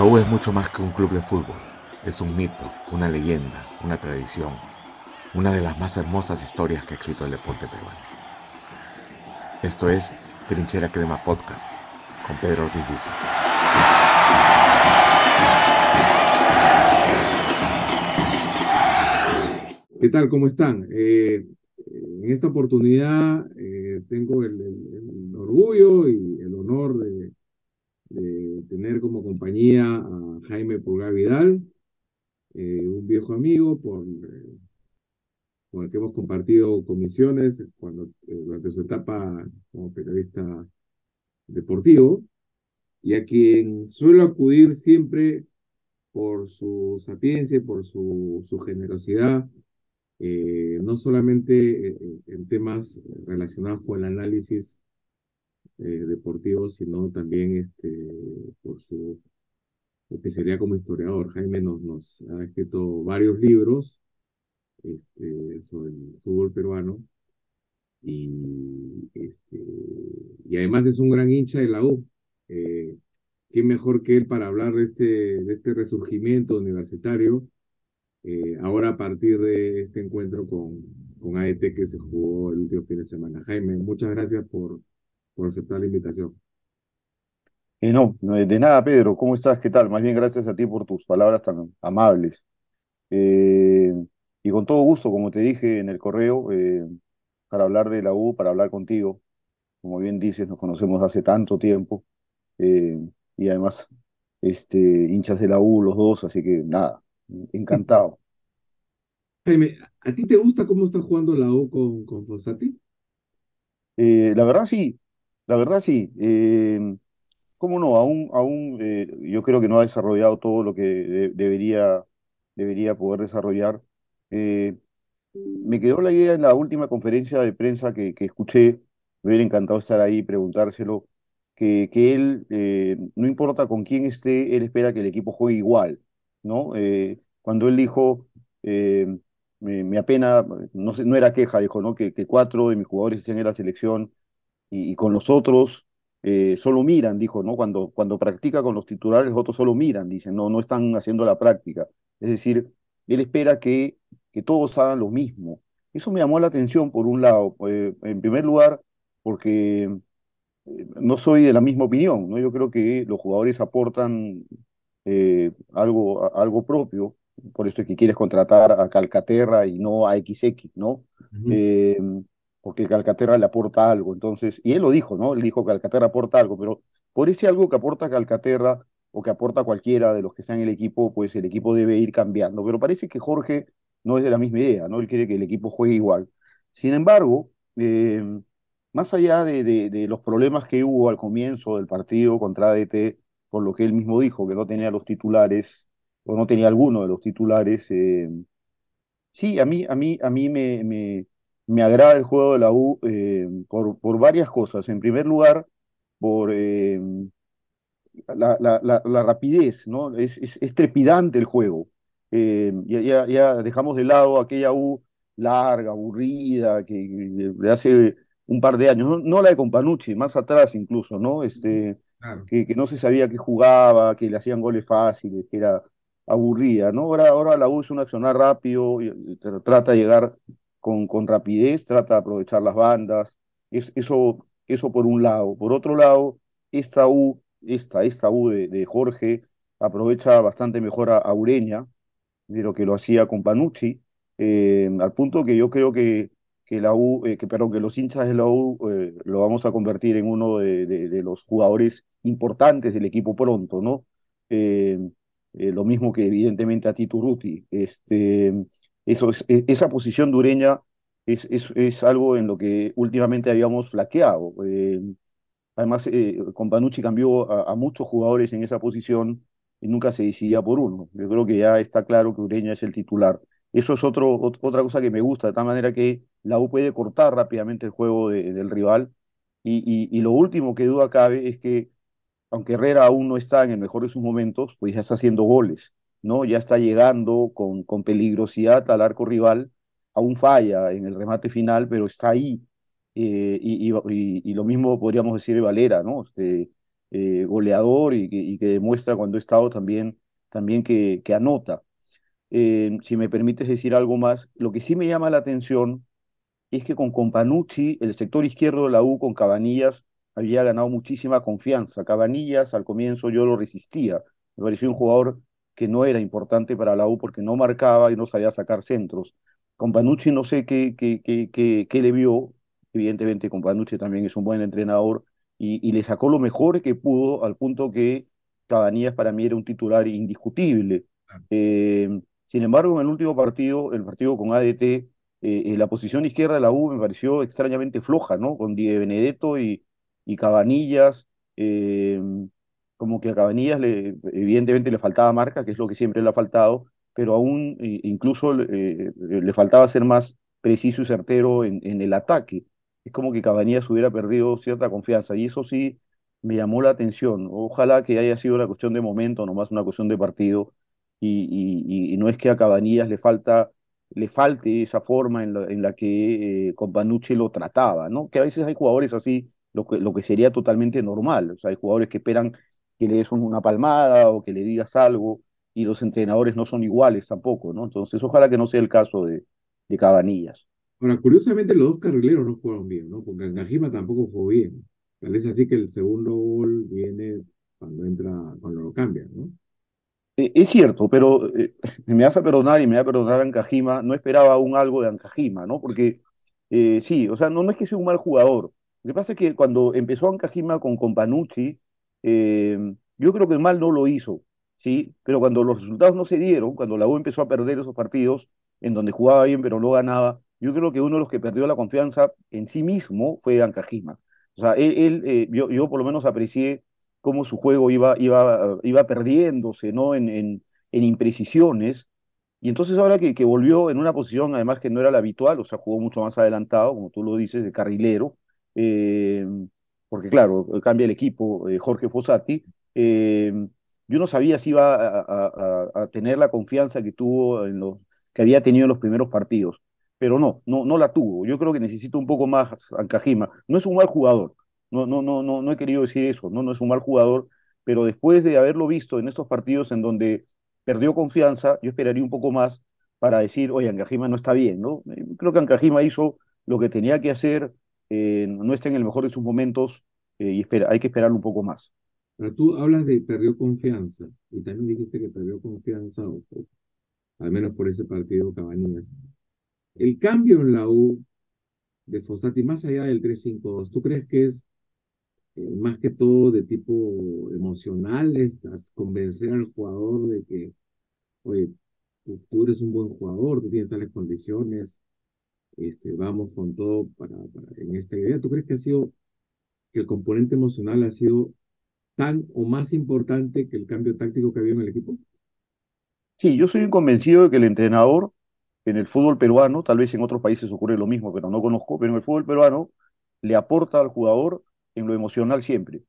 Es mucho más que un club de fútbol. Es un mito, una leyenda, una tradición, una de las más hermosas historias que ha escrito el deporte peruano. Esto es Trinchera Crema Podcast con Pedro Ortiz. ¿Qué tal? ¿Cómo están? Eh, en esta oportunidad eh, tengo el, orgullo y el honor de, tener como compañía Pulgar Vidal, eh, un viejo amigo por, con el que hemos compartido comisiones cuando, durante su etapa como periodista deportivo, y a quien suelo acudir siempre por su sapiencia, por su, generosidad, eh, no solamente eh, en temas relacionados con el análisis eh, deportivo, sino también este, por su especialidad como historiador. Jaime nos, ha escrito varios libros este, sobre el fútbol peruano y, este, y además es un gran hincha de la U. Eh, ¿Qué mejor que él para hablar de este, este resurgimiento universitario? Eh, ahora a partir de este encuentro con, con AET que se jugó el último fin de semana. Jaime, muchas gracias por aceptar la invitación. Eh, no, de nada, Pedro. ¿Cómo estás? ¿Qué tal? Más bien gracias a ti por tus palabras tan amables. Eh, y con todo gusto, como te dije en el correo, eh, para hablar de la U, para hablar contigo. Como bien dices, nos conocemos hace tanto tiempo. Eh, y además, este, hinchas de la U los dos, así que nada, encantado. Jaime, ¿a ti te gusta cómo está jugando la U con, con Fossati? La verdad sí, la verdad sí. ¿Cómo no? Aún, aún eh, yo creo que no ha desarrollado todo lo que de- debería, debería poder desarrollar. Eh, me quedó la idea en la última conferencia de prensa que, escuché, me hubiera encantado estar ahí y preguntárselo, que, que él, eh, no importa con quién esté, él espera que el equipo juegue igual, ¿no? Cuando él dijo, me, apena, no sé, no era queja, dijo, ¿no? Que, cuatro de mis jugadores estén en la selección y con los otros eh, solo miran, dijo, ¿no? Cuando, cuando practica con los titulares, otros solo miran, dicen, no, no están haciendo la práctica. Es decir, él espera que, que todos hagan lo mismo. Eso me llamó la atención, por un lado, eh, en primer lugar, porque eh, no soy de la misma opinión, ¿no? Yo creo que los jugadores aportan eh, algo, a- algo propio, por esto es que quieres contratar a Calcaterra y no a XX, ¿no? Porque Calcaterra le aporta algo, entonces, y él lo dijo, ¿no? Él dijo que Calcaterra aporta algo, pero por ese algo que aporta Calcaterra o que aporta cualquiera de los que en el equipo, pues el equipo debe ir cambiando, pero parece que Jorge no es de la misma idea, ¿no? Él quiere que el equipo juegue igual. Sin embargo, eh, más allá de, de, los problemas que hubo al comienzo del partido contra ADT, por lo que él mismo dijo, que no tenía los titulares, o no tenía alguno de los titulares, eh, sí, a mí, a mí, a mí me, me agrada el juego de la U eh, por, por varias cosas. En primer lugar, por eh, la, la, la, la rapidez, ¿no? Es, es, es trepidante el juego. Eh, ya, ya, dejamos de lado aquella U larga, aburrida, que, de hace un par de años, no, no la de Companucci, más atrás incluso, ¿no? Este, Claro. que, que no se sabía que jugaba, que le hacían goles fáciles, que era aburrida, ¿no? Ahora, ahora la U es un accionar rápido, y- y tr- trata de llegar con, con rapidez, trata de aprovechar las bandas, es, eso, eso por un lado. Por otro lado, esta U, esta, esta U de, de Jorge aprovecha bastante mejor a, a Ureña de lo que lo hacía con Panucci, eh, al punto que yo creo que, que la U, eh, que, perdón, que los hinchas de la U eh, lo vamos a convertir en uno de, de- los jugadores importantes del equipo pronto, ¿no? Lo mismo que evidentemente a Tito Ruti. Este, e- esa posición de Ureña es, es, algo en lo que últimamente habíamos flaqueado. Eh, Además, eh, con Panucci cambió a, muchos jugadores en esa posición y nunca se decidía por uno. Yo creo que ya está claro que Ureña es el titular. Eso es otro, ot- otra cosa que me gusta, de tal manera que la U puede cortar rápidamente el juego de- del rival. Y- y lo último que duda cabe es que, aunque Herrera aún no está en el mejor de sus momentos, pues ya está haciendo goles, ¿no? Ya está llegando con, con peligrosidad al arco rival. Aún falla en el remate final, pero está ahí eh, y, y- lo mismo podríamos decir de Valera, ¿no? Este, eh, goleador y que, demuestra cuando ha estado también, también que, que anota. Eh, si me permites decir algo más, lo que sí me llama la atención es que con Companucci, el sector izquierdo de la U con Cabanillas había ganado muchísima confianza. Cabanillas al comienzo yo lo resistía, me pareció un jugador que no era importante para la U porque no marcaba y no sabía sacar centros. Companucci no sé qué, qué, qué, qué, le vio, evidentemente Companucci también es un buen entrenador y, y, le sacó lo mejor que pudo al punto que Cabanillas para mí era un titular indiscutible. Eh, sin embargo, en el último partido, el partido con ADT, eh, eh, la posición izquierda de la U me pareció extrañamente floja, ¿no? Con Die Benedetto y, y Cabanillas, como que a Cabanillas le, evidentemente le faltaba marca, que es lo que siempre le ha faltado, pero aún incluso le faltaba ser más preciso y certero en, el ataque. Es como que Cabanillas hubiera perdido cierta confianza y eso sí me llamó la atención. Ojalá que haya sido una cuestión de momento, no más una cuestión de partido y, no es que a Cabanillas le falta le falte esa forma en la, en la que eh, Companucci lo trataba, ¿no? Que a veces hay jugadores así, lo que, lo que sería totalmente normal, o sea, hay jugadores que esperan que le des una palmada o que le digas algo, y los entrenadores no son iguales tampoco, ¿no? Entonces, ojalá que no sea el caso de, de Cabanillas. Ahora, curiosamente, los dos carrileros no jugaron bien, ¿no? Porque Angajima tampoco jugó bien. Tal vez así que el segundo gol viene cuando entra, cuando lo cambian, ¿no? Eh, es cierto, pero eh, me hace perdonar y me va a perdonar Ancajima, no esperaba aún algo de Ancajima, ¿no? Porque eh, sí, o sea, no, no es que sea un mal jugador. Lo que pasa es que cuando empezó Ancajima con Companucci, yo creo que mal no lo hizo, ¿sí? Pero cuando los resultados no se dieron, cuando la U empezó a perder esos partidos en donde jugaba bien pero no ganaba, yo creo que uno de los que perdió la confianza en sí mismo fue Ancajima. O sea, él, yo, yo por lo menos aprecié cómo su juego iba, iba, iba perdiéndose ¿no? en, en, en imprecisiones. Y entonces ahora que, que, volvió en una posición además que no era la habitual, o sea, jugó mucho más adelantado, como tú lo dices, de carrilero, eh, porque claro, cambia el equipo eh, Jorge Fossati, eh, yo no sabía si iba a, tener la confianza que tuvo en los que había tenido en los primeros partidos, pero no, no, no la tuvo. Yo creo que necesita un poco más Ancajima. No es un mal jugador, no, no, no, no, no he querido decir eso, no, no es un mal jugador, pero después de haberlo visto en estos partidos en donde perdió confianza, yo esperaría un poco más para decir, oye, Ancajima no está bien, ¿no? Eh, creo que Ancajima hizo lo que tenía que hacer, eh, no está en el mejor de sus momentos eh, y espera, hay que esperar un poco más. Pero tú hablas de perdió confianza y también dijiste que perdió confianza, o, al menos por ese partido Cabañas. El cambio en la U de Fossati, más allá del 3-5-2, ¿tú crees que es eh, más que todo de tipo emocional, estás convencer al jugador de que, oye, tú, eres un buen jugador, tú tienes tales condiciones, este, vamos con todo para, en esta idea. ¿Tú crees que ha sido, que el componente emocional ha sido tan o más importante que el cambio táctico que había en el equipo? Sí, yo soy convencido de que el entrenador en el fútbol peruano, tal vez en otros países ocurre lo mismo, pero no conozco, pero en el fútbol peruano le aporta al jugador en lo emocional siempre,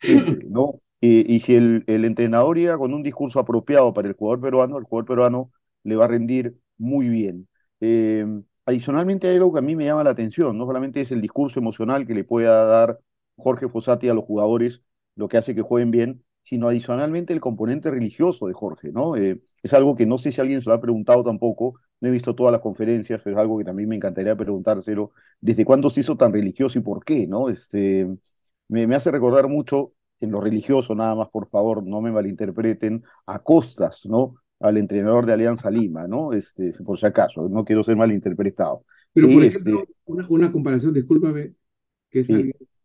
¿no? Y, si el, el, entrenador llega con un discurso apropiado para el jugador peruano, el jugador peruano le va a rendir muy bien. Eh, adicionalmente hay algo que a mí me llama la atención, no solamente es el discurso emocional que le pueda dar Jorge Fossati a los jugadores, lo que hace que jueguen bien, sino adicionalmente el componente religioso de Jorge, ¿no? Eh, es algo que no sé si alguien se lo ha preguntado tampoco, no he visto todas las conferencias, pero es algo que también me encantaría preguntárselo, ¿desde cuándo se hizo tan religioso y por qué, no? Este, me, hace recordar mucho en lo religioso, nada más, por favor, no me malinterpreten, a costas, ¿no? Al entrenador de Alianza Lima, ¿no? Este, por si acaso, no quiero ser malinterpretado. Pero, por ejemplo, este una, una, comparación, discúlpame, que es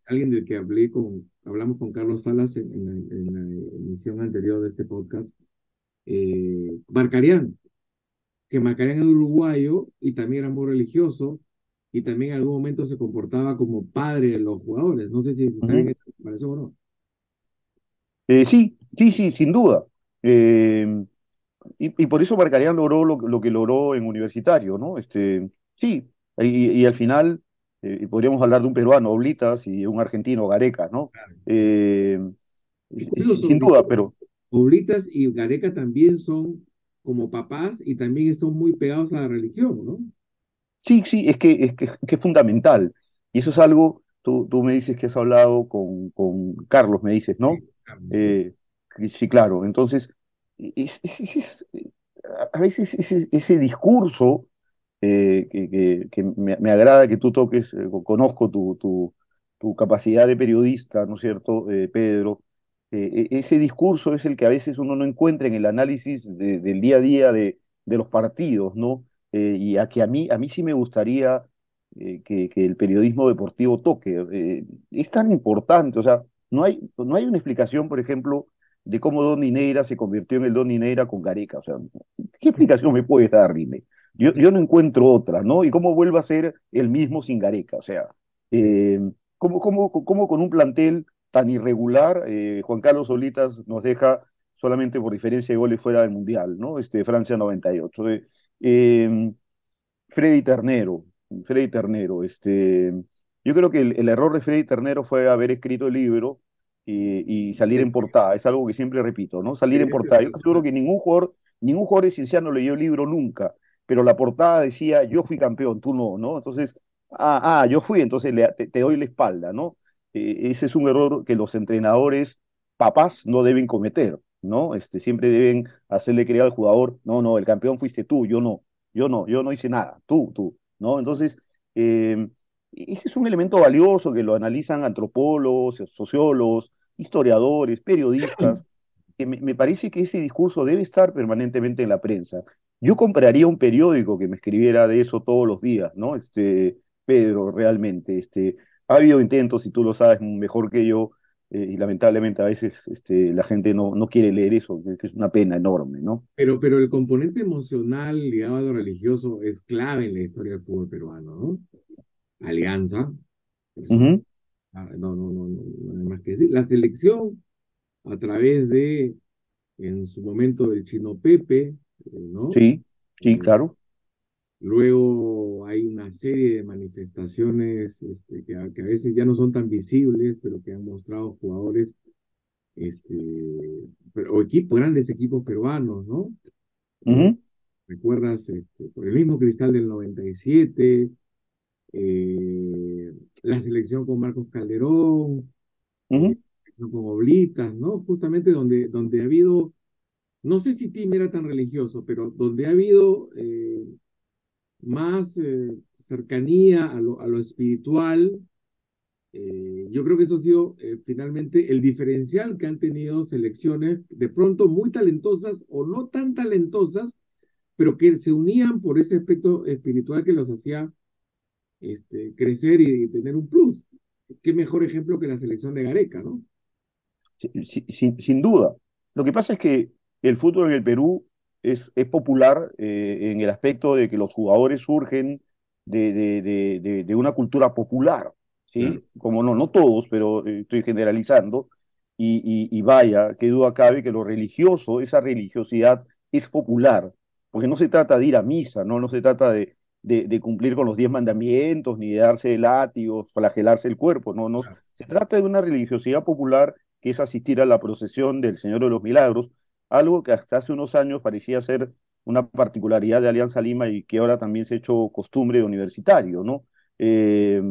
alguien, del que hablé con, hablamos con Carlos Salas en, en, la, emisión anterior de este podcast, eh, Marcarían, que Marcarían era uruguayo y también era muy religioso, y también en algún momento se comportaba como padre de los jugadores. No sé si está en esta comparación o no. Eh, sí, sí, sí, sin duda. Eh, y, y, por eso Marcarián logró lo, lo, que logró en universitario, ¿no? Este, sí, y, y al final eh, podríamos hablar de un peruano, Oblitas, y un argentino, Gareca, ¿no? Eh, sin duda, pero... Oblitas y Gareca también son como papás y también son muy pegados a la religión, ¿no? Sí, sí, es que es, que, es fundamental. Y eso es algo, tú, tú me dices que has hablado con, con Carlos, me dices, ¿no? Eh, sí, claro. Entonces, a veces ese, discurso eh, que, me, agrada que tú toques, eh, conozco tu, capacidad de periodista, ¿no es cierto, Pedro? E, ese discurso es el que a veces uno no encuentra en el análisis del día a día de, de los partidos, ¿no? y a que a mí, a mí sí me gustaría que, que, el periodismo deportivo toque. es tan importante, o sea, no hay, no hay una explicación, por ejemplo, de cómo Don Neira se convirtió en el Don Neira con Gareca. O sea, ¿qué explicación me puedes dar, dime? Yo, yo no encuentro otra, ¿no? Y cómo vuelve a ser el mismo sin Gareca. O sea, eh, ¿cómo, cómo, cómo, con un plantel tan irregular eh, Juan Carlos Solitas nos deja solamente por diferencia de goles fuera del Mundial, ¿no? Este, Francia 98. Eh, em, Freddy Ternero, Freddy Ternero, este, yo creo que el, el error de Freddy Ternero fue haber escrito el libro y, salir en portada. Es algo que siempre repito, ¿no? Salir en portada. Yo seguro que ningún jugador, ningún jugador de Cienciano leyó el libro nunca, pero la portada decía, yo fui campeón, tú no, ¿no? Entonces, ah, ah yo fui, entonces le, te, doy la espalda, ¿no? Eh, ese es un error que los entrenadores, papás, no deben cometer, ¿no? Este, siempre deben hacerle creer al jugador, no, no, el campeón fuiste tú, yo no, yo no, yo no hice nada, tú, tú, ¿no? Entonces, eh, ese es un elemento valioso que lo analizan antropólogos, sociólogos, historiadores, periodistas, que me, parece que ese discurso debe estar permanentemente en la prensa. Yo compraría un periódico que me escribiera de eso todos los días, ¿no? Este, Pedro, realmente, este, ha habido intentos, y tú lo sabes mejor que yo, eh, y lamentablemente a veces este, la gente no, no quiere leer eso, que es una pena enorme, ¿no? Pero, pero el componente emocional ligado a lo religioso es clave en la historia del fútbol peruano, ¿no? Alianza. No, no, no, no, hay más que decir. La selección, a través de, en su momento, del chino Pepe, eh, ¿no? Sí, sí, eh, claro. Luego hay una serie de manifestaciones este, que, a, veces ya no son tan visibles, pero que han mostrado jugadores este, o equipos, grandes equipos peruanos, ¿no? ¿Recuerdas? Este, por el mismo Cristal del 97, eh, la selección con Marcos Calderón, la selección con Oblitas, ¿no? Justamente donde, donde ha habido, no sé si Tim era tan religioso, pero donde ha habido eh, más eh, cercanía a lo, a lo espiritual, yo creo que eso ha sido finalmente el diferencial que han tenido selecciones de pronto muy talentosas o no tan talentosas, pero que se unían por ese aspecto espiritual que los hacía este, crecer y tener un plus. Qué mejor ejemplo que la selección de Gareca, ¿no? Sin, sin, duda. Lo que pasa es que el fútbol en el Perú es, es popular eh, en el aspecto de que los jugadores surgen de, de, de, una cultura popular, ¿sí? Como no, no todos, pero eh, estoy generalizando. Y, y, vaya, qué duda cabe que lo religioso, esa religiosidad es popular, porque no se trata de ir a misa, no, no se trata de, de, cumplir con los diez mandamientos, ni de darse látigos, flagelarse el cuerpo, no, no. Se trata de una religiosidad popular que es asistir a la procesión del Señor de los Milagros, algo que hasta hace unos años parecía ser una particularidad de Alianza Lima y que ahora también se ha hecho costumbre universitario, ¿no? Eh,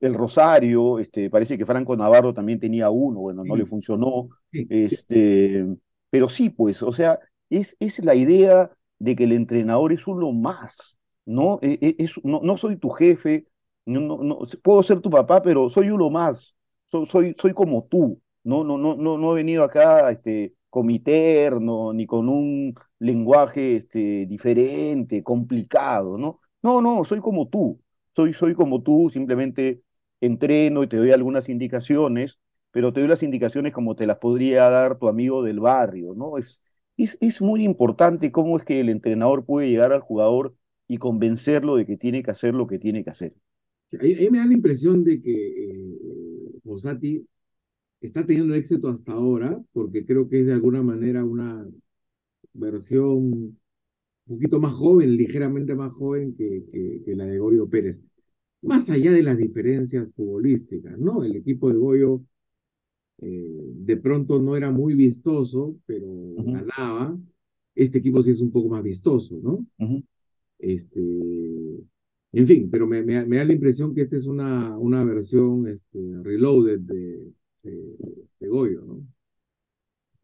el Rosario, este, parece que Franco Navarro también tenía uno, bueno, no le funcionó, este, pero sí, pues, o sea, es, es la idea de que el entrenador es uno más, ¿no? E, e, es, no, no, soy tu jefe, no, no, puedo ser tu papá, pero soy uno más, soy, soy, como tú, no, no, no, no, no he venido acá este, comiterno, ni con un lenguaje este, diferente, complicado, ¿no? No, no, soy como tú, soy, soy como tú, simplemente entreno y te doy algunas indicaciones, pero te doy las indicaciones como te las podría dar tu amigo del barrio, ¿no? Es, es, es muy importante cómo es que el entrenador puede llegar al jugador y convencerlo de que tiene que hacer lo que tiene que hacer. A mí me da la impresión de que eh, está teniendo éxito hasta ahora, porque creo que es de alguna manera una versión un poquito más joven, ligeramente más joven que, que, la de Goyo Pérez. Más allá de las diferencias futbolísticas, ¿no? El equipo de Goyo eh, de pronto no era muy vistoso, pero ganaba. Este equipo sí es un poco más vistoso, ¿no? Este, en fin, pero me, me, da la impresión que esta es una, una versión este, reloaded de, de, Goyo, ¿no?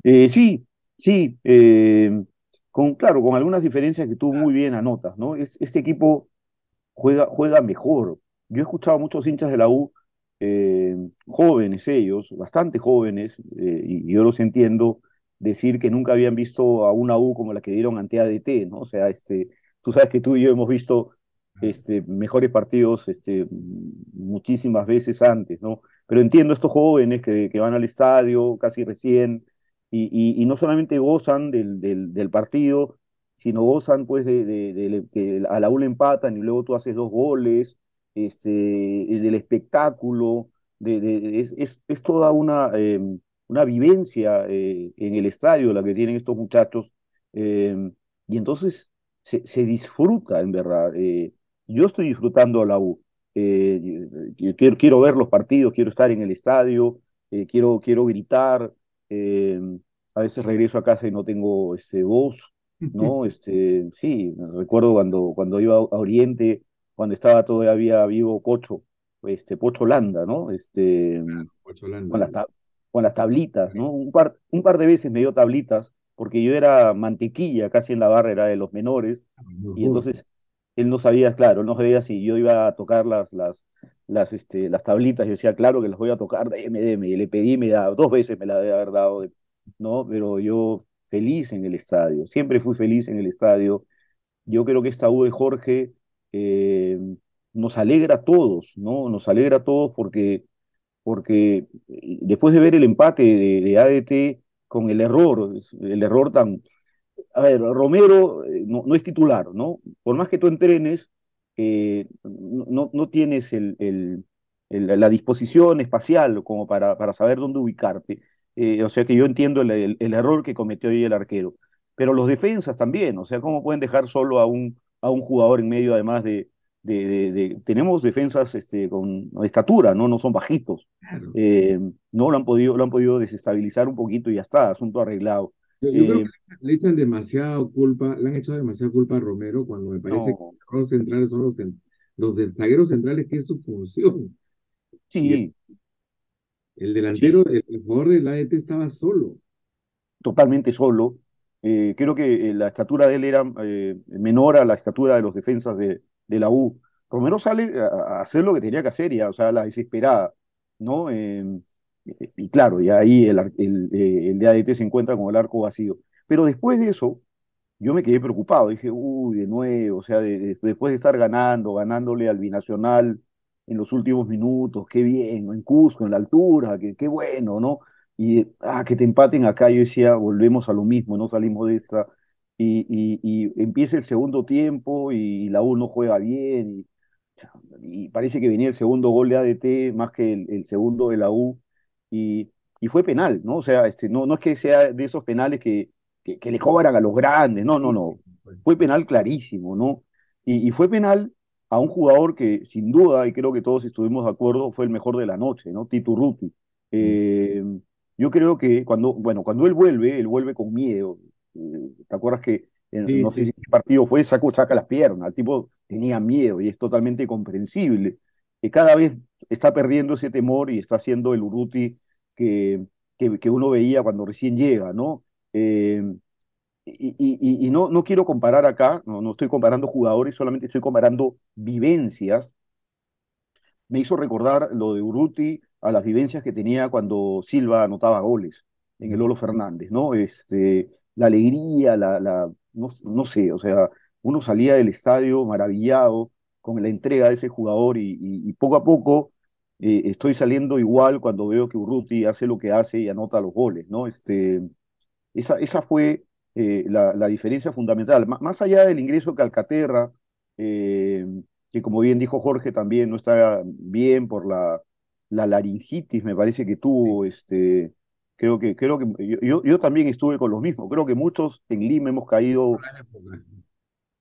Eh, sí, sí, eh, con, claro, con algunas diferencias que tú muy bien anotas, ¿no? Es, este equipo juega, juega mejor. Yo he escuchado a muchos hinchas de la U, eh, jóvenes ellos, bastante jóvenes, y yo los entiendo, decir que nunca habían visto a una U como la que dieron ante ADT, ¿no? O sea, este, tú sabes que tú y yo hemos visto este, mejores partidos este, muchísimas veces antes, ¿no? Pero entiendo estos jóvenes que, que van al estadio casi recién y, y, y no solamente gozan del, del, del, partido, sino gozan pues de, de, de, que a la una empatan y luego tú haces dos goles, este, del espectáculo, de, es, es, es, toda una, eh, una vivencia eh, en el estadio la que tienen estos muchachos, eh, y entonces se, se, disfruta en verdad. Eh, yo estoy disfrutando la U. Eh, quiero, quiero, ver los partidos, quiero estar en el estadio, eh, quiero, quiero gritar. Eh, a veces regreso a casa y no tengo este, voz, ¿no? Este, sí, recuerdo cuando, cuando iba a Oriente, cuando estaba todavía vivo Pocho, este, Pocho Landa, ¿no? Este, Pocho Landa. Con, las con las tablitas, ¿no? Un par, un par de veces me dio tablitas, porque yo era mantequilla casi en la barra, era de los menores, y entonces él no sabía, claro, él no sabía si yo iba a tocar las, las, las, este, las tablitas, yo decía, claro que las voy a tocar, déme, déme, y le pedí, me da, dos veces me la debe haber dado, ¿no? Pero yo feliz en el estadio, siempre fui feliz en el estadio, yo creo que esta U de Jorge eh, nos alegra a todos, ¿no? Nos alegra a todos porque, porque después de ver el empate de, de ADT con el error, el error tan, a ver, Romero no, no, es titular, ¿no? Por más que tú entrenes, eh, no, no, tienes el, el, la disposición espacial como para, para saber dónde ubicarte. Eh, o sea que yo entiendo el, error que cometió hoy el arquero. Pero los defensas también, o sea, ¿cómo pueden dejar solo a un, a un jugador en medio, además de, de, de, de, tenemos defensas este, con estatura, no, no son bajitos. Claro. Eh, no lo han, podido, lo han podido desestabilizar un poquito y ya está, asunto arreglado. Yo, yo eh, creo que le echan demasiada culpa, le han hecho demasiada culpa a Romero cuando me parece no. que los centrales son los, los zagueros centrales, que es su función. Sí. El, el, delantero, sí. el, el, jugador del ADT estaba solo. Totalmente solo. Eh, creo que eh, la estatura de él era eh, menor a la estatura de los defensas de, de la U. Romero sale a, hacer lo que tenía que hacer, ya, o sea, la desesperada, ¿no? Eh, y claro, ya ahí el, el, el de ADT se encuentra con el arco vacío. Pero después de eso, yo me quedé preocupado. Dije, uy, de nuevo, o sea, de, de, después de estar ganando, ganándole al binacional en los últimos minutos, qué bien, en Cusco, en la altura, qué, qué bueno, ¿no? Y ah, que te empaten acá, yo decía, volvemos a lo mismo, no salimos de esta. Y, y, y empieza el segundo tiempo y la U no juega bien. Y, y parece que venía el segundo gol de ADT más que el, el segundo de la U y, fue penal, ¿no? O sea, este, no, no es que sea de esos penales que, que, que le cobran a los grandes, no, no, no. Fue penal clarísimo, ¿no? Y, y, fue penal a un jugador que sin duda, y creo que todos estuvimos de acuerdo, fue el mejor de la noche, ¿no? Tito Ruti. Eh, yo creo que cuando, bueno, cuando él vuelve, él vuelve con miedo. Eh, ¿Te acuerdas que en, sí, no sé sí. el partido fue, saca, saca las piernas, el tipo tenía miedo y es totalmente comprensible. Que cada vez está perdiendo ese temor y está haciendo el Urruti que, que, que uno veía cuando recién llega, ¿no? Eh, y, y, y, no, no quiero comparar acá, no, no estoy comparando jugadores, solamente estoy comparando vivencias. Me hizo recordar lo de Urruti a las vivencias que tenía cuando Silva anotaba goles en el Lolo Fernández, ¿no? Este, la alegría, la, la no, no sé, o sea, uno salía del estadio maravillado con la entrega de ese jugador y, y, y poco a poco eh, estoy saliendo igual cuando veo que Urruti hace lo que hace y anota los goles, ¿no? Este, esa, esa fue eh, la, la, diferencia fundamental. M más allá del ingreso de Calcaterra, eh, que como bien dijo Jorge también no está bien por la, la laringitis, me parece que tuvo, este, creo que, creo que yo, yo también estuve con los mismos, creo que muchos en Lima hemos caído...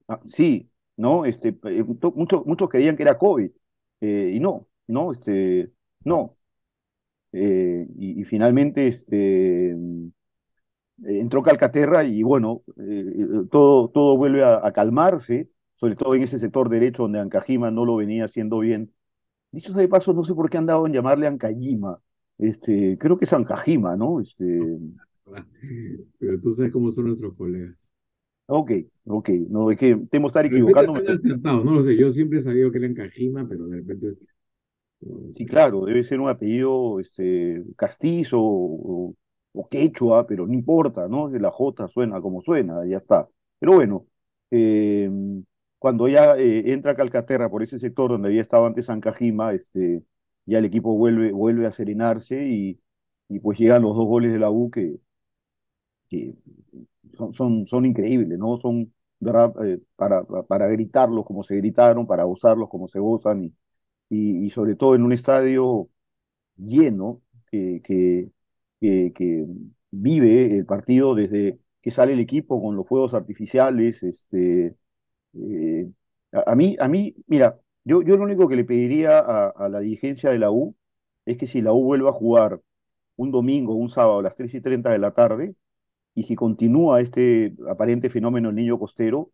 Ah, sí, ¿no? Este, muchos, muchos creían que era COVID, y no, ¿no? Este, no. Eh, y, y, finalmente este, entró Calcaterra y bueno, eh, todo, todo vuelve a, a, calmarse, sobre todo en ese sector derecho donde Ancajima no lo venía haciendo bien. Dicho de paso, no sé por qué han dado en llamarle Ancajima. Este, creo que es Ancajima, ¿no? Este, Pero tú sabes cómo son nuestros colegas. Ok, ok, no, es que temo estar acertados, no lo sé, yo siempre he sabido que eran Kajima, pero de repente, Sí, claro, debe ser un apellido este, castizo o, o quechua, pero no importa, ¿no? La J suena como suena, ya está. Pero bueno, eh, cuando ya eh, entra Calcaterra por ese sector donde había estado antes Ancajima, este, ya el equipo vuelve, vuelve a serenarse y, y pues llegan los dos goles de la U que, que son, son, son increíbles, ¿no? Son. Eh, para, para gritarlos como se gritaron, para gozarlos como se gozan y, y, sobre todo en un estadio lleno que, que, que, vive el partido desde que sale el equipo con los fuegos artificiales. Este, eh, a mí, a mí, mira, yo, yo lo único que le pediría a, a la dirigencia de la U es que si la U vuelve a jugar un domingo un sábado a las 3 y 30 de la tarde, y si continúa este aparente fenómeno del niño costero,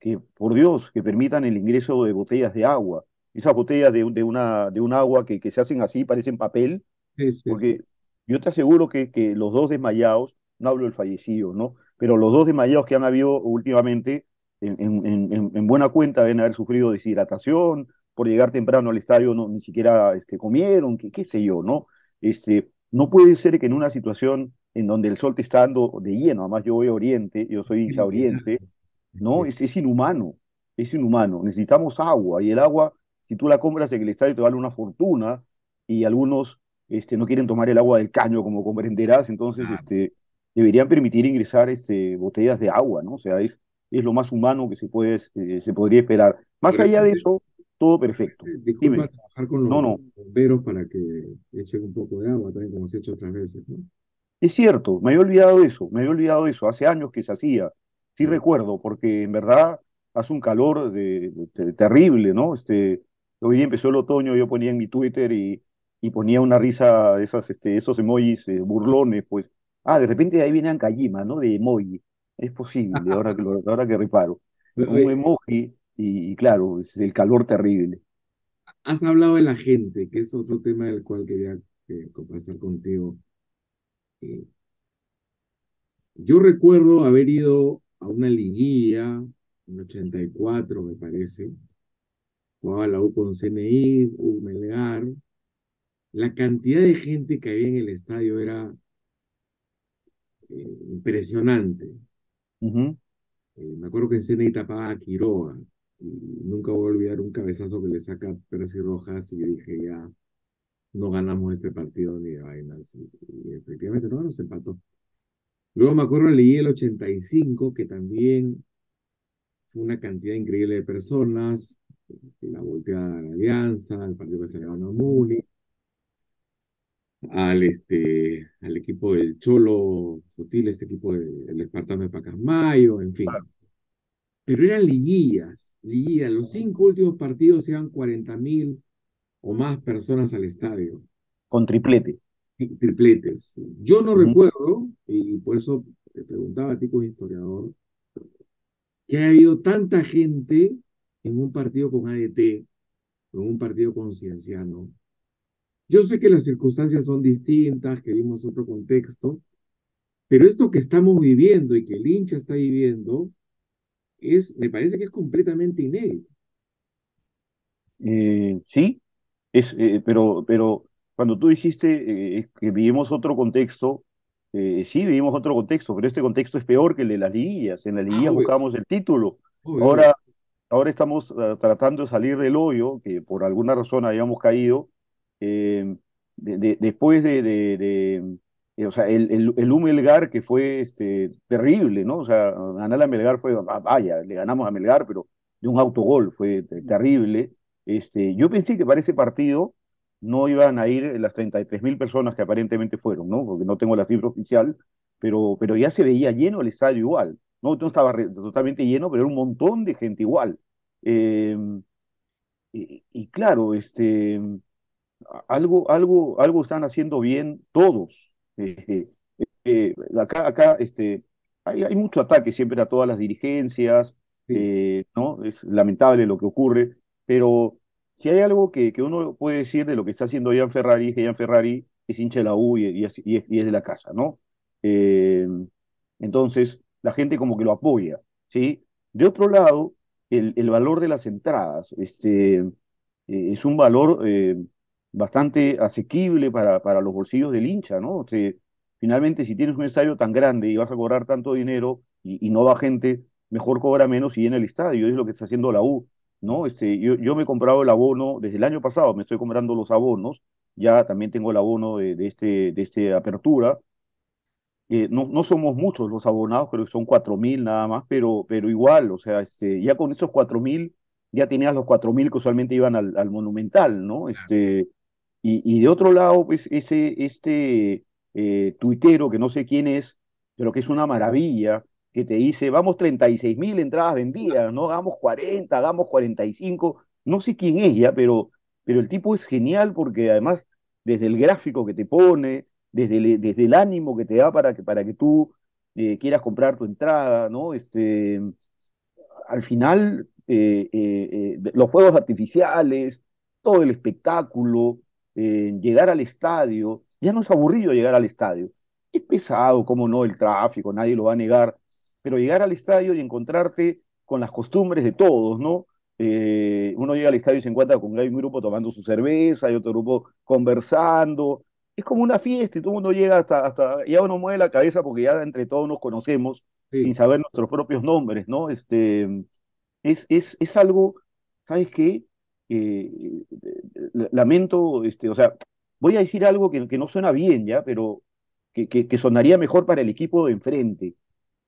que por Dios, que permitan el ingreso de botellas de agua. Esas botellas de, de una, de un agua que, que se hacen así, parecen papel, Sí, sí, sí. porque yo te aseguro que, que los dos desmayados, no hablo del fallecido, ¿no? Pero los dos desmayados que han habido últimamente, en, en, en, en buena cuenta deben haber sufrido deshidratación, por llegar temprano al estadio no, ni siquiera este, comieron, qué, qué sé yo, ¿no? Este, no puede ser que en una situación en donde el sol te está dando de lleno, además yo voy a Oriente, yo soy hincha Oriente, ¿no? Es, es inhumano, es inhumano. Necesitamos agua y el agua, si tú la compras en el estadio, te vale una fortuna y algunos este, no quieren tomar el agua del caño, como comprenderás, entonces este, deberían permitir ingresar este, botellas de agua, ¿no? O sea, es, es lo más humano que se, puede, eh, se podría esperar. Más De allá de eso, todo de perfecto. repente, disculpa trabajar con no, los no, bomberos para que echen un poco de agua también, como se ha hecho otras veces, ¿no? Es cierto, me había olvidado eso, me había olvidado eso, hace años que se hacía, sí recuerdo, porque en verdad hace un calor de, de- terrible, ¿no? Este, hoy día empezó el otoño, yo ponía en mi Twitter y, y ponía una risa, de esas, este, esos emojis eh, burlones, pues, ah, de repente ahí viene Ancayima, ¿no? De emoji, es posible, ahora que, ahora que reparo, un emoji y, y claro, es el calor terrible. has hablado de la gente, que es otro tema del cual quería eh, conversar contigo. Eh, yo recuerdo haber ido a una liguilla en 84, me parece, jugaba la U con CNI, U Melgar. La cantidad de gente que había en el estadio era eh, impresionante. Eh, me acuerdo que en CNI tapaba a Quiroga y nunca voy a olvidar un cabezazo que le saca Percy Rojas y yo dije, ya, no ganamos este partido ni de vainas. Y, y efectivamente no nos empató. Luego me acuerdo leí el 85, que también fue una cantidad increíble de personas, la volteada de la Alianza, el partido que se ganó a Muni, al, este, al equipo del Cholo Sotil, este equipo del Espartano de Pacasmayo, en fin. Pero eran liguillas, liguillas. Los cinco últimos partidos iban 40 mil o más personas al estadio, Con triplete. y tripletes. Yo no recuerdo, y por eso te preguntaba a ti como historiador, que haya habido tanta gente en un partido con ADT, en un partido con Cienciano. Yo sé que las circunstancias son distintas, que vimos otro contexto, pero esto que estamos viviendo y que el hincha está viviendo, es, me parece que es completamente inédito. Eh, sí, es, eh, pero, pero cuando tú dijiste eh, que vivimos otro contexto, sí vivimos otro contexto, pero este contexto es peor que el de las liguillas. En las Ah, liguillas obvio, buscábamos el título. obvio. Ahora, ahora estamos ah, tratando de salir del hoyo, que por alguna razón habíamos caído, eh, de- de- después de, de- eh, o sea, el, el, el U Melgar que fue este, terrible, ¿no? O sea, ganar a Melgar fue, ah, vaya, le ganamos a Melgar, pero de un autogol, fue te- terrible. Este, yo pensé que para ese partido no iban a ir las 33 mil personas que aparentemente fueron, ¿no? Porque no tengo la cifra oficial, pero, pero ya se veía lleno el estadio igual. No, no estaba totalmente lleno, pero era un montón de gente igual. Eh, y, y claro, este, algo, algo, algo están haciendo bien todos. Eh, eh, eh, acá, acá, este, hay, hay mucho ataque siempre a todas las dirigencias, Sí. eh, ¿no? Es lamentable lo que ocurre, pero si hay algo que, que uno puede decir de lo que está haciendo Ian Ferrari, es que Ian Ferrari es hincha de la U y, es, y es- y es de la casa, ¿no? Eh, entonces, la gente como que lo apoya, ¿sí? De otro lado, el, el valor de las entradas, este, eh, es un valor eh, bastante asequible para, para los bolsillos del hincha, ¿no? O sea, finalmente, si tienes un estadio tan grande y vas a cobrar tanto dinero y, y no va gente, mejor cobra menos y llena el estadio, es lo que está haciendo la U, ¿no? Este, yo, yo me he comprado el abono desde el año pasado, me estoy comprando los abonos, ya también tengo el abono de, de este, de este apertura, eh, no, no somos muchos los abonados, creo que son cuatro mil nada más, pero, pero igual, o sea, este, ya con esos cuatro mil, ya tenías los cuatro mil que usualmente iban al, al Monumental, ¿no? Este, y, de otro lado, pues ese, este eh, tuitero, que no sé quién es, pero que es una maravilla, que te dice, vamos 36 mil entradas vendidas, ¿no? Hagamos 40, hagamos 45, no sé quién es ya, pero, pero el tipo es genial porque además, desde el gráfico que te pone, desde el, desde el ánimo que te da para que, para que tú eh, quieras comprar tu entrada, ¿no? Este, al final, eh, los fuegos artificiales, todo el espectáculo, eh, llegar al estadio, ya no es aburrido llegar al estadio. Es pesado, como no, el tráfico, nadie lo va a negar, pero llegar al estadio y encontrarte con las costumbres de todos, ¿no? Eh, uno llega al estadio y se encuentra con hay un grupo tomando su cerveza, hay otro grupo conversando. Es como una fiesta y todo el mundo llega hasta, hasta, ya uno mueve la cabeza porque ya entre todos nos conocemos sin saber nuestros propios nombres, ¿no? Este, es, es, es algo, ¿sabes qué? Eh, lamento, este, o sea, voy a decir algo que, que no suena bien, ¿ya? Pero que, que, que sonaría mejor para el equipo de enfrente.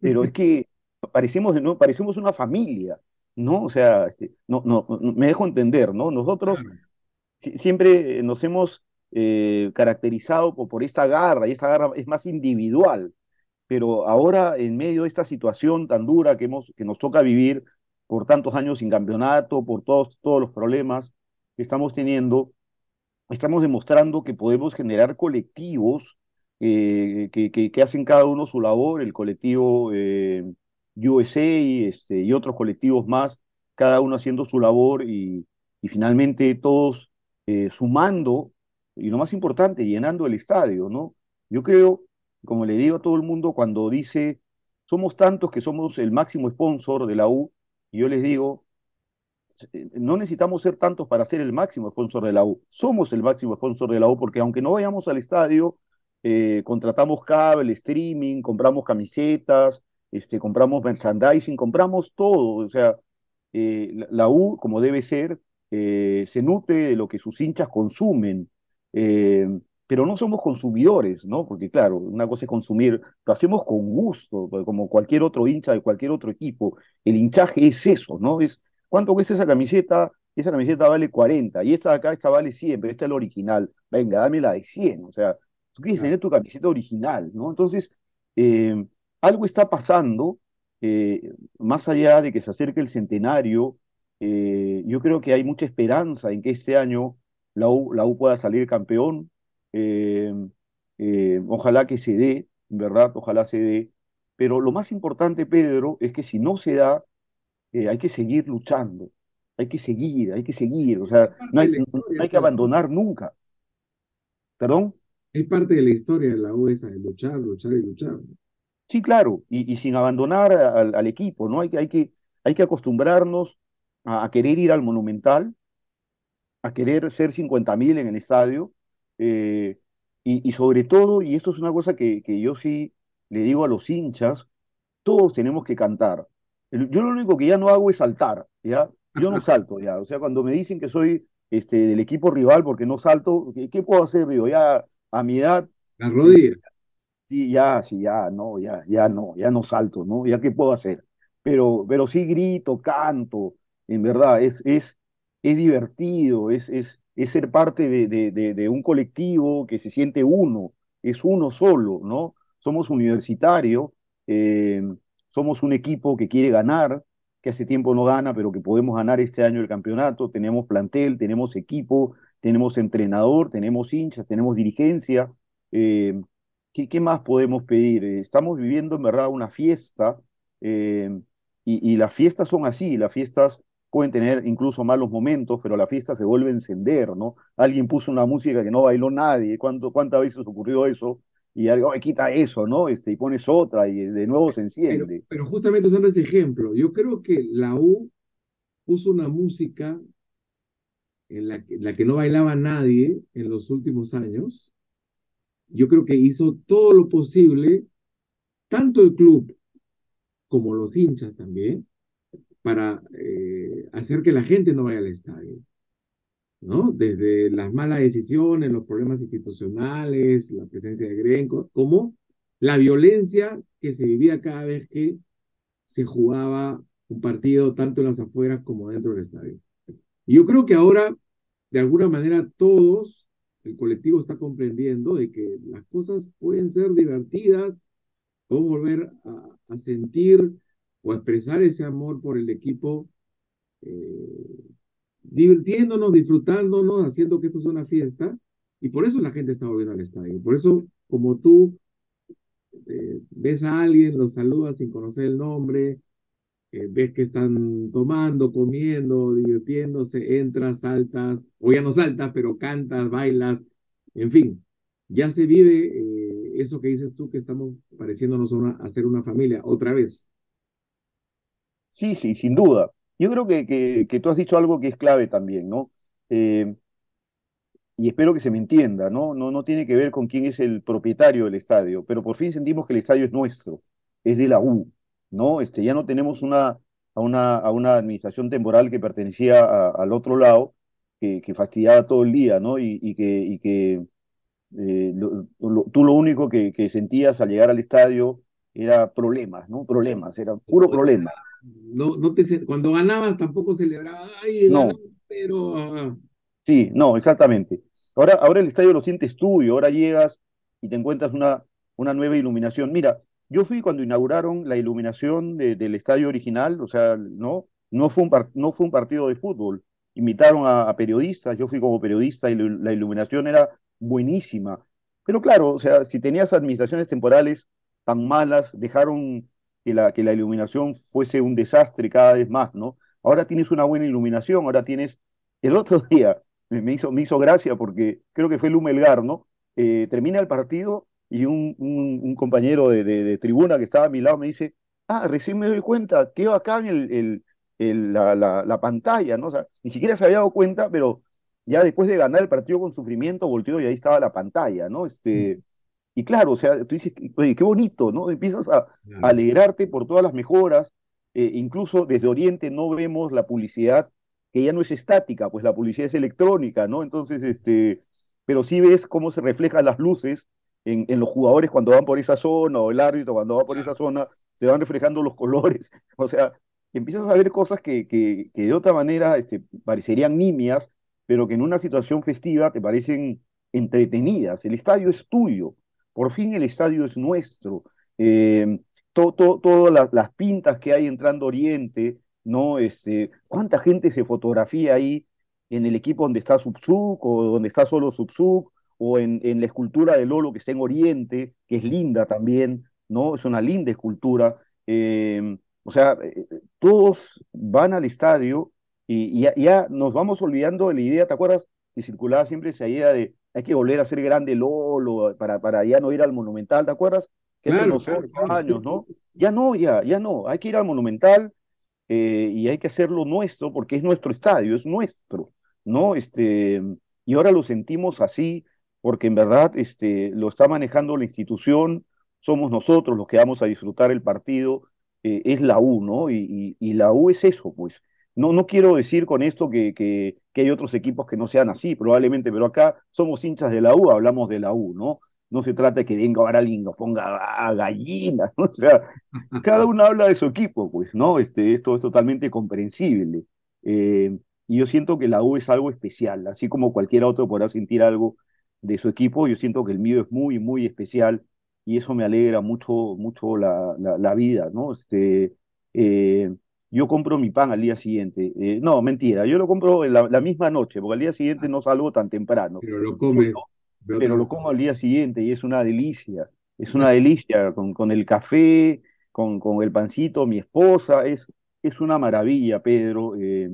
Pero es que parecemos, ¿no? Parecemos una familia, ¿no? O sea, este, no, no, no- me dejo entender, ¿no? Nosotros siempre nos hemos eh, caracterizado por, por esta garra, y esta garra es más individual pero ahora en medio de esta situación tan dura que, hemos, que nos toca vivir por tantos años sin campeonato, por todos, todos los problemas estamos teniendo, estamos demostrando que podemos generar colectivos eh, que, que, que hacen cada uno su labor, el colectivo eh, USA este, y otros colectivos más, cada uno haciendo su labor y, y finalmente todos eh, sumando, y lo más importante, llenando el estadio, ¿no? Yo creo, como le digo a todo el mundo, cuando dice, somos tantos que somos el máximo sponsor de la U, y yo les digo, no necesitamos ser tantos para ser el máximo sponsor de la U. Somos el máximo sponsor de la U porque aunque no vayamos al estadio, eh, contratamos cable, streaming, compramos camisetas, este, compramos merchandising, compramos todo. O sea, eh, la, U, como debe ser, eh, se nutre de lo que sus hinchas consumen. Pero no somos consumidores, ¿no? Porque claro, una cosa es consumir, lo hacemos con gusto, pues, como cualquier otro hincha de cualquier otro equipo. El hinchaje es eso, ¿no? Es ¿Cuánto cuesta esa camiseta? Esa camiseta vale 40 y esta de acá, esta vale 100, pero esta es la original. Venga, dame la de 100. O sea, tú quieres tener tu camiseta original, ¿no? Entonces, eh, algo está pasando, eh, más allá de que se acerque el centenario, eh, yo creo que hay mucha esperanza en que este año la U, la U pueda salir campeón. Ojalá que se dé, verdad, ojalá se dé. Pero lo más importante, Pedro, es que si no se da, eh, hay que seguir luchando, hay que seguir, hay que seguir, o sea, no hay, no que abandonar nunca, ¿perdón? Es parte de la historia de la U esa, de luchar, luchar y luchar. Sí, claro, y, y sin abandonar al, al equipo, ¿no? Hay que, hay que, hay que acostumbrarnos a, a querer ir al Monumental, a querer ser 50.000 en el estadio, eh, y, y sobre todo, y esto es una cosa que, que yo sí le digo a los hinchas, todos tenemos que cantar. Yo lo único que ya no hago es saltar, ¿ya? Yo no salto, ¿ya? O sea, cuando me dicen que soy este, del equipo rival porque no salto, ¿qué, qué puedo hacer? Digo, ya a mi edad, Las eh, rodillas. sí, ya, sí, ya, no, ya, ya no, ya no salto, ¿no? ¿Ya qué puedo hacer? Pero, pero sí grito, canto, en verdad, es, es, es divertido, es, es, es ser parte de, de, de, de un colectivo que se siente uno, es uno solo, ¿no? Somos universitario, eh, somos un equipo que quiere ganar, que hace tiempo no gana, pero que podemos ganar este año el campeonato, tenemos plantel, tenemos equipo, tenemos entrenador, tenemos hinchas, tenemos dirigencia. eh, ¿Qué, más podemos pedir? Eh, Estamos viviendo en verdad una fiesta eh, y, las fiestas son así, las fiestas pueden tener incluso malos momentos, pero la fiesta se vuelve a encender, ¿no? Alguien puso una música que no bailó nadie, ¿cuánto, cuántas veces ocurrió eso? Y algo me quita eso, ¿no? Este, y pones otra y de nuevo se enciende. Pero, pero justamente usando ese ejemplo, yo creo que la U puso una música en la que, la que no bailaba nadie en los últimos años. Yo creo que hizo todo lo posible, tanto el club como los hinchas también, para eh, hacer que la gente no vaya al estadio. ¿No? Desde las malas decisiones, los problemas institucionales, la presencia de Grenco, como la violencia que se vivía cada vez que se jugaba un partido tanto en las afueras como dentro del estadio. Y yo creo que ahora, de alguna manera, todos, el colectivo está comprendiendo de que las cosas pueden ser divertidas, o volver a, a sentir o a expresar ese amor por el equipo eh, divirtiéndonos, disfrutándonos, haciendo que esto sea una fiesta. Y por eso la gente está volviendo al estadio. Por eso, como tú eh, ves a alguien, lo saludas sin conocer el nombre, eh, ves que están tomando, comiendo, divirtiéndose, entras, saltas, o ya no saltas, pero cantas, bailas, en fin, ya se vive eh, eso que dices tú, que estamos pareciéndonos a, ser una familia, otra vez. Sí, sí, sin duda. Yo creo que, que, tú has dicho algo que es clave también, ¿no? Eh, y espero que se me entienda, ¿no? ¿no? No tiene que ver con quién es el propietario del estadio, pero por fin sentimos que el estadio es nuestro, es de la U, ¿no? Este, ya no tenemos una, a, una, a una administración temporal que pertenecía al otro lado, que, que, fastidiaba todo el día, ¿no? Y, y que, y que eh, tú lo único que, que sentías al llegar al estadio era problemas, ¿no? Problemas, era puro problema no, no te, cuando ganabas tampoco celebraba, ay, no. pero... Ah". Sí, no, exactamente. Ahora, ahora el estadio lo sientes tú y ahora llegas y te encuentras una, una nueva iluminación. Mira, yo fui cuando inauguraron la iluminación del estadio original, o sea, no, no, fue un no fue un partido de fútbol. Invitaron a, periodistas, yo fui como periodista y la iluminación era buenísima. Pero claro, o sea, si tenías administraciones temporales tan malas, dejaron que la, que la iluminación fuese un desastre cada vez más, ¿no? Ahora tienes una buena iluminación, ahora tienes... El otro día me hizo, me hizo gracia porque creo que fue Lumelgar, ¿no? Eh, termina el partido y un, un, compañero de, de, tribuna que estaba a mi lado me dice, ah, recién me doy cuenta, qué bacán el, el, el la, la, la, pantalla, ¿no? O sea, ni siquiera se había dado cuenta, pero ya después de ganar el partido con sufrimiento, volteó y ahí estaba la pantalla, ¿no? Este, y claro, o sea, tú dices, oye, qué bonito, ¿no? Empiezas a, alegrarte por todas las mejoras. Eh, incluso desde Oriente no vemos la publicidad que ya no es estática, pues la publicidad es electrónica, ¿no? Entonces, este, pero sí ves cómo se reflejan las luces en, en los jugadores cuando van por esa zona, o el árbitro cuando va por esa zona, se van reflejando los colores. O sea, empiezas a ver cosas que, que, que de otra manera este, parecerían nimias, pero que en una situación festiva te parecen entretenidas. El estadio es tuyo por fin el estadio es nuestro. Eh, todas las, pintas que hay entrando Oriente, ¿no? Este, ¿Cuánta gente se fotografía ahí en el equipo donde está Subsuk o donde está solo Subsuk o en, la escultura de Lolo que está en Oriente, que es linda también, ¿no? Es una linda escultura. Eh, o sea, eh, todos van al estadio y, ya, nos vamos olvidando de la idea, ¿te acuerdas? Que circulaba siempre esa idea de hay que volver a ser grande Lolo para, para ya no ir al Monumental, ¿te acuerdas? Que claro, hace unos años, ¿no? Ya no, ya, ya no, hay que ir al Monumental eh, y hay que hacerlo nuestro porque es nuestro estadio, es nuestro, ¿no? Este, y ahora lo sentimos así porque en verdad este, lo está manejando la institución, somos nosotros los que vamos a disfrutar el partido, eh, es la U, ¿no? Y, y, y la U es eso, pues. No, no quiero decir con esto que, que, hay otros equipos que no sean así, probablemente, pero acá somos hinchas de la U, hablamos de la U, ¿no? No se trata de que venga ahora alguien nos ponga a gallinas, ¿no? O sea, cada uno habla de su equipo, pues, ¿no? Este, esto es totalmente comprensible. Eh, y yo siento que la U es algo especial, así como cualquier otro podrá sentir algo de su equipo, yo siento que el mío es muy, muy especial y eso me alegra mucho, mucho la, la, vida, ¿no? Este, eh, yo compro mi pan al día siguiente. Eh, no, mentira, yo lo compro la, la, misma noche, porque al día siguiente no salgo tan temprano. Pero lo comes. Pero, lo como al día siguiente y es una delicia. Es una delicia con, con el café, con, con, el pancito, mi esposa. Es, es una maravilla, Pedro. Eh,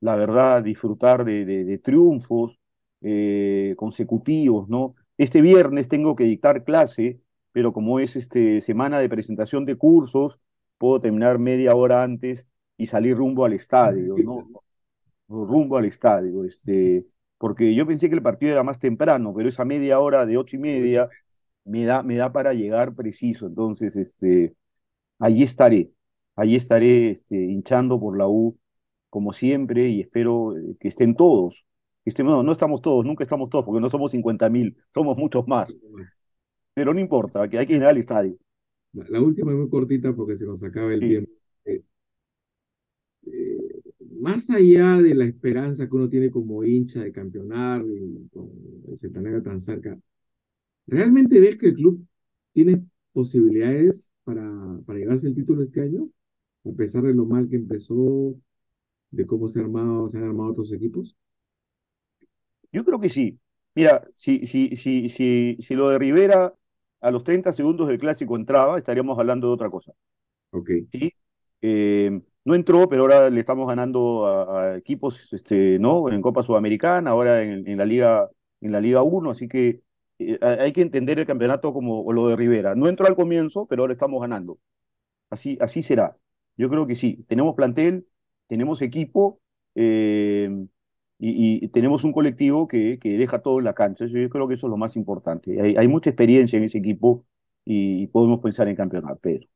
la verdad, disfrutar de, de, triunfos eh, consecutivos, ¿no? este viernes tengo que dictar clase, pero como es este, semana de presentación de cursos, puedo terminar media hora antes y salir rumbo al estadio, ¿no? rumbo al estadio, este, porque yo pensé que el partido era más temprano, pero esa media hora de ocho y media me da, me da para llegar preciso, entonces, este, allí estaré, allí estaré este, hinchando por la U como siempre y espero eh, que estén todos, estén, no, no estamos todos, nunca estamos todos, porque no somos 50 mil, somos muchos más, pero no importa, que hay que ir al estadio. La, última es muy cortita porque se nos acaba el tiempo. Eh, más allá de la esperanza que uno tiene como hincha de campeonar y con ese manera tan cerca, ¿realmente ves que el club tiene posibilidades para, para llevarse el título este año? A pesar de lo mal que empezó, de cómo se, armado, se han armado otros equipos. Yo creo que sí. Mira, si, si, si, si, si lo de Rivera a los 30 segundos del clásico entraba, estaríamos hablando de otra cosa. Ok. ¿Sí? Eh, no entró, pero ahora le estamos ganando a, equipos este, ¿no? en Copa Sudamericana, ahora en, la Liga en la Liga 1, así que eh, hay que entender el campeonato como lo de Rivera. No entró al comienzo, pero ahora estamos ganando. Así, así será. Yo creo que sí. Tenemos plantel, tenemos equipo eh, y, tenemos un colectivo que, deja todo en la cancha. Yo creo que eso es lo más importante. Hay, mucha experiencia en ese equipo y, podemos pensar en campeonato, Pedro.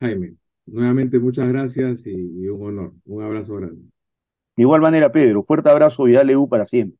Jaime, nuevamente muchas gracias y, un honor. Un abrazo grande. De igual manera, Pedro, fuerte abrazo y dale U para siempre.